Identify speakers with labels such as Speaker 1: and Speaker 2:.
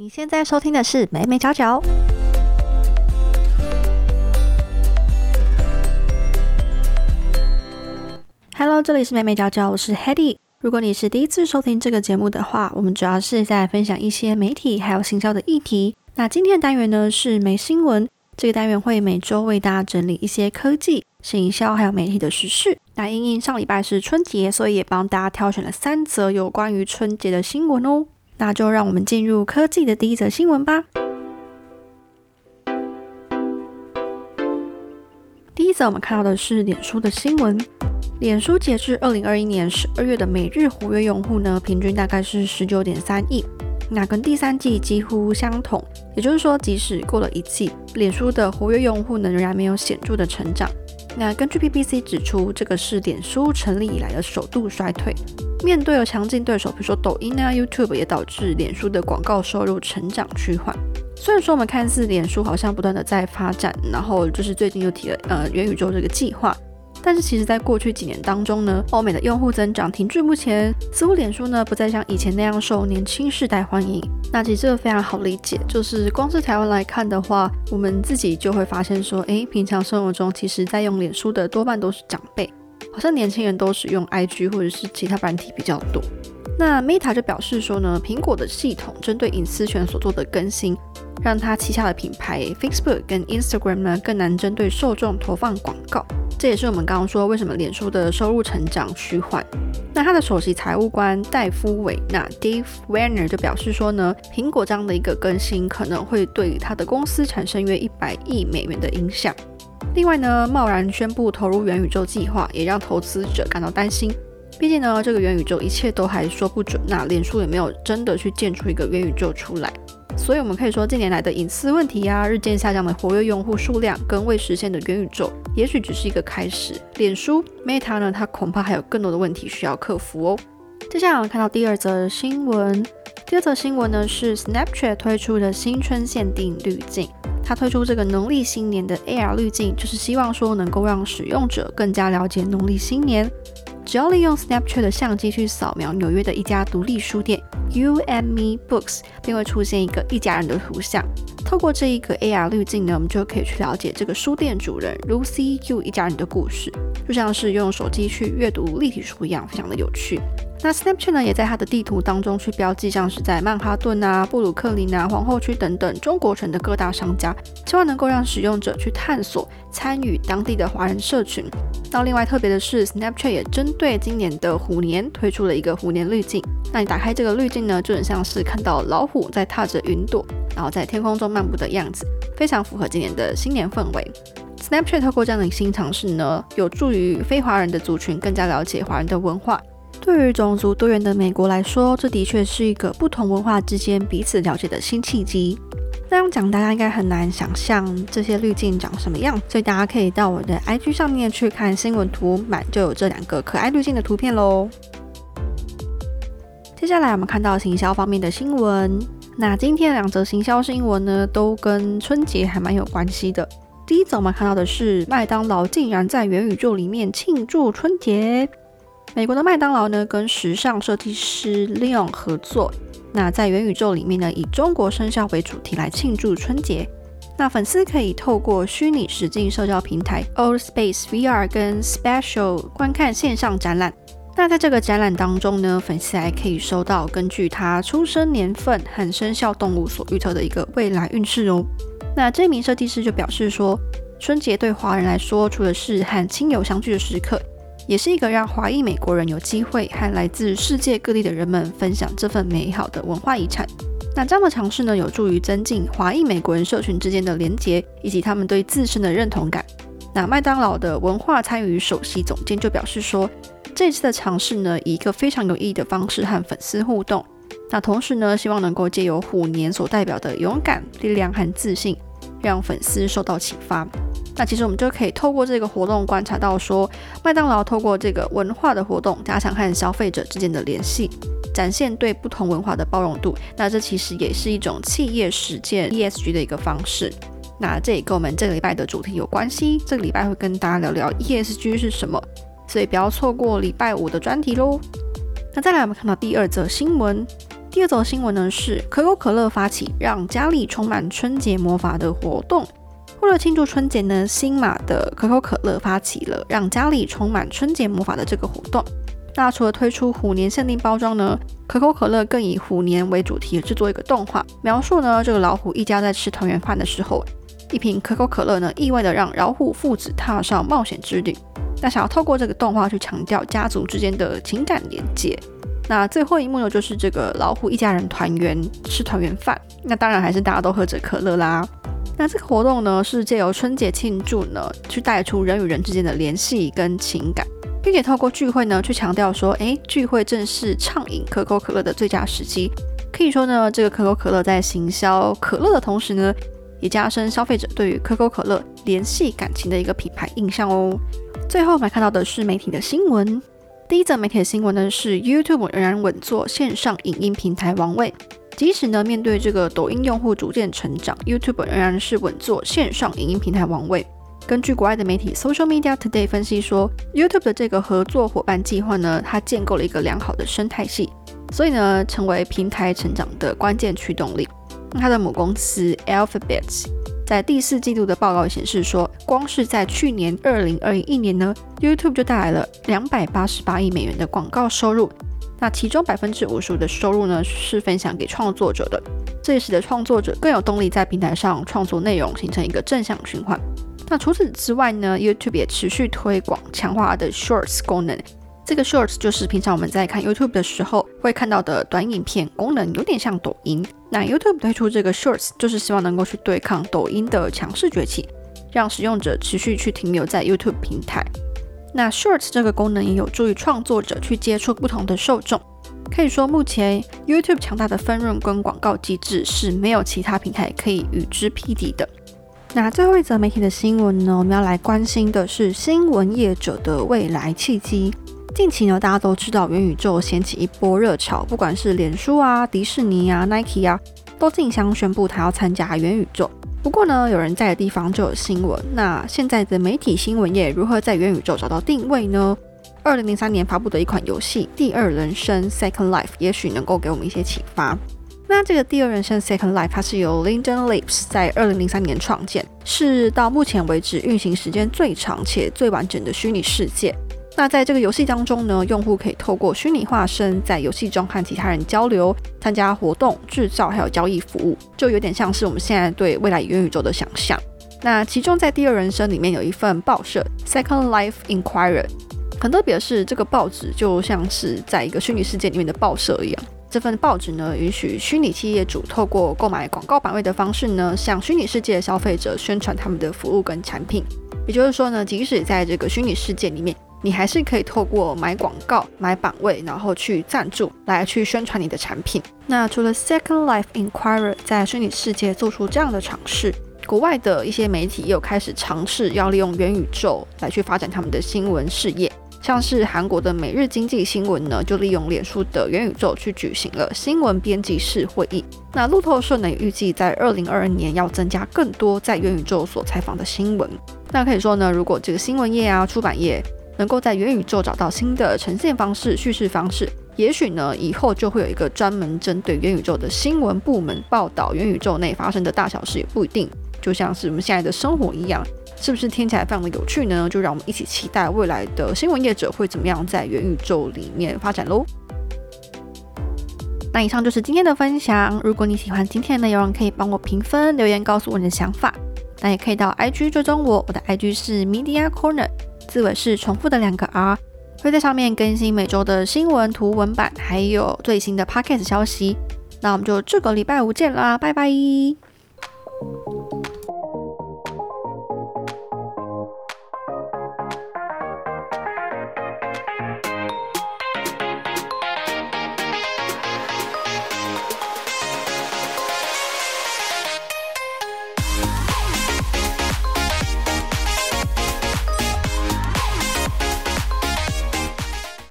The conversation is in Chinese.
Speaker 1: 你现在收听的是美美角角。Hello，这里是美美角角，我是 Hedy。如果你是第一次收听这个节目的话，我们主要是在分享一些媒体还有行销的议题。那今天的单元呢是没新闻，这个单元会每周为大家整理一些科技、行销还有媒体的时事。那因应上礼拜是春节，所以也帮大家挑选了三则有关于春节的新闻哦。那就让我们进入科技的第一则新闻吧。第一则我们看到的是脸书的新闻。脸书截至二零二一年十二月的每日活跃用户呢，平均大概是十九点三亿，那跟第三季几乎相同。也就是说，即使过了一季，脸书的活跃用户呢仍然没有显著的成长。那根据 BBC 指出，这个是脸书成立以来的首度衰退。面对有强劲对手，比如说抖音啊、YouTube，也导致脸书的广告收入成长趋缓。虽然说我们看似脸书好像不断的在发展，然后就是最近又提了呃元宇宙这个计划。但是其实，在过去几年当中呢，欧美的用户增长停滞不前，似乎脸书呢不再像以前那样受年轻世代欢迎。那其实这个非常好理解，就是光是台湾来看的话，我们自己就会发现说，诶，平常生活中其实在用脸书的多半都是长辈，好像年轻人都使用 IG 或者是其他软体比较多。那 Meta 就表示说呢，苹果的系统针对隐私权所做的更新，让它旗下的品牌 Facebook 跟 Instagram 呢更难针对受众投放广告。这也是我们刚刚说为什么脸书的收入成长趋缓。那他的首席财务官戴夫韦纳 Dave Werner 就表示说呢，苹果这样的一个更新可能会对他的公司产生约一百亿美元的影响。另外呢，贸然宣布投入元宇宙计划，也让投资者感到担心。毕竟呢，这个元宇宙一切都还说不准。那脸书也没有真的去建出一个元宇宙出来。所以，我们可以说，近年来的隐私问题呀，日渐下降的活跃用户数量，跟未实现的元宇宙，也许只是一个开始。脸书 Meta 呢，它恐怕还有更多的问题需要克服哦。接下来我们看到第二则新闻，第二则新闻呢是 Snapchat 推出的新春限定滤镜。它推出这个农历新年的 AR 滤镜，就是希望说能够让使用者更加了解农历新年。只要利用 Snapchat 的相机去扫描纽约的一家独立书店 You and Me Books，便会出现一个一家人的图像。透过这一个 AR 滤镜呢，我们就可以去了解这个书店主人 Lucy You 一家人的故事，就像是用手机去阅读立体书一样，非常的有趣。那 Snapchat 呢，也在它的地图当中去标记，像是在曼哈顿啊、布鲁克林啊、皇后区等等中国城的各大商家，希望能够让使用者去探索、参与当地的华人社群。那另外特别的是，Snapchat 也针对今年的虎年推出了一个虎年滤镜。那你打开这个滤镜呢，就很像是看到老虎在踏着云朵，然后在天空中漫步的样子，非常符合今年的新年氛围。Snapchat 透过这样的新尝试呢，有助于非华人的族群更加了解华人的文化。对于种族多元的美国来说，这的确是一个不同文化之间彼此了解的新契机。那样讲，大家应该很难想象这些滤镜长什么样，所以大家可以到我的 IG 上面去看新闻图版，就有这两个可爱滤镜的图片喽。接下来我们看到行销方面的新闻，那今天两则行销新闻呢，都跟春节还蛮有关系的。第一则我们看到的是麦当劳竟然在元宇宙里面庆祝春节。美国的麦当劳呢，跟时尚设计师 Leon 合作。那在元宇宙里面呢，以中国生肖为主题来庆祝春节。那粉丝可以透过虚拟实境社交平台 Old Space VR 跟 Special 观看线上展览。那在这个展览当中呢，粉丝还可以收到根据他出生年份和生肖动物所预测的一个未来运势哦。那这名设计师就表示说，春节对华人来说，除了是和亲友相聚的时刻。也是一个让华裔美国人有机会和来自世界各地的人们分享这份美好的文化遗产。那这样的尝试呢，有助于增进华裔美国人社群之间的连结，以及他们对自身的认同感。那麦当劳的文化参与首席总监就表示说，这次的尝试呢，以一个非常有意义的方式和粉丝互动。那同时呢，希望能够借由虎年所代表的勇敢、力量和自信，让粉丝受到启发。那其实我们就可以透过这个活动观察到，说麦当劳透过这个文化的活动，加强和消费者之间的联系，展现对不同文化的包容度。那这其实也是一种企业实践 ESG 的一个方式。那这也跟我们这个礼拜的主题有关系。这个礼拜会跟大家聊聊 ESG 是什么，所以不要错过礼拜五的专题喽。那再来，我们看到第二则新闻。第二则新闻呢是可口可乐发起让家里充满春节魔法的活动。为了庆祝春节呢，新马的可口可乐发起了让家里充满春节魔法的这个活动。那除了推出虎年限定包装呢，可口可乐更以虎年为主题制作一个动画，描述呢这个老虎一家在吃团圆饭的时候，一瓶可口可乐呢意外的让老虎父子踏上冒险之旅。那想要透过这个动画去强调家族之间的情感连接。那最后一幕呢，就是这个老虎一家人团圆吃团圆饭。那当然还是大家都喝着可乐啦。那这个活动呢，是借由春节庆祝呢，去带出人与人之间的联系跟情感，并且透过聚会呢，去强调说，哎，聚会正是畅饮可口可乐的最佳时机。可以说呢，这个可口可乐在行销可乐的同时呢，也加深消费者对于可口可乐联系感情的一个品牌印象哦。最后我们看到的是媒体的新闻。第一则媒体的新闻呢是 YouTube 仍然稳坐线上影音平台王位，即使呢面对这个抖音用户逐渐成长，YouTube 仍然是稳坐线上影音平台王位。根据国外的媒体 Social Media Today 分析说，YouTube 的这个合作伙伴计划呢，它建构了一个良好的生态系，所以呢成为平台成长的关键驱动力。那它的母公司 Alphabet。在第四季度的报告显示说，光是在去年二零二一年呢，YouTube 就带来了两百八十八亿美元的广告收入。那其中百分之五十五的收入呢是分享给创作者的，这也使得创作者更有动力在平台上创作内容，形成一个正向循环。那除此之外呢，YouTube 也持续推广强化的 Shorts 功能。这个 Shorts 就是平常我们在看 YouTube 的时候会看到的短影片功能，有点像抖音。那 YouTube 推出这个 Shorts 就是希望能够去对抗抖音的强势崛起，让使用者持续去停留在 YouTube 平台。那 Shorts 这个功能也有助于创作者去接触不同的受众。可以说，目前 YouTube 强大的分润跟广告机制是没有其他平台可以与之匹敌的。那最后一则媒体的新闻呢，我们要来关心的是新闻业者的未来契机。近期呢，大家都知道元宇宙掀起一波热潮，不管是脸书啊、迪士尼啊、Nike 啊，都竞相宣布他要参加元宇宙。不过呢，有人在的地方就有新闻。那现在的媒体新闻业如何在元宇宙找到定位呢？二零零三年发布的一款游戏《第二人生 Second Life》也许能够给我们一些启发。那这个《第二人生 Second Life》它是由 Linden Labs 在二零零三年创建，是到目前为止运行时间最长且最完整的虚拟世界。那在这个游戏当中呢，用户可以透过虚拟化身在游戏中和其他人交流、参加活动、制造还有交易服务，就有点像是我们现在对未来元宇宙的想象。那其中在第二人生里面有一份报社 Second Life Inquirer，很特别的是，这个报纸就像是在一个虚拟世界里面的报社一样。这份报纸呢，允许虚拟企业主透过购买广告版位的方式呢，向虚拟世界的消费者宣传他们的服务跟产品。也就是说呢，即使在这个虚拟世界里面，你还是可以透过买广告、买版位，然后去赞助来去宣传你的产品。那除了 Second Life Inquirer 在虚拟世界做出这样的尝试，国外的一些媒体也有开始尝试要利用元宇宙来去发展他们的新闻事业。像是韩国的每日经济新闻呢，就利用脸书的元宇宙去举行了新闻编辑室会议。那路透社呢，预计在二零二二年要增加更多在元宇宙所采访的新闻。那可以说呢，如果这个新闻业啊、出版业，能够在元宇宙找到新的呈现方式、叙事方式，也许呢，以后就会有一个专门针对元宇宙的新闻部门报道元宇宙内发生的大小事，也不一定。就像是我们现在的生活一样，是不是听起来非常的有趣呢？就让我们一起期待未来的新闻业者会怎么样在元宇宙里面发展喽。那以上就是今天的分享。如果你喜欢今天的内容，可以帮我评分、留言，告诉我你的想法。那也可以到 IG 追踪我，我的 IG 是 Media Corner。字尾是重复的两个 R，会在上面更新每周的新闻图文版，还有最新的 Podcast 消息。那我们就这个礼拜五见啦，拜拜。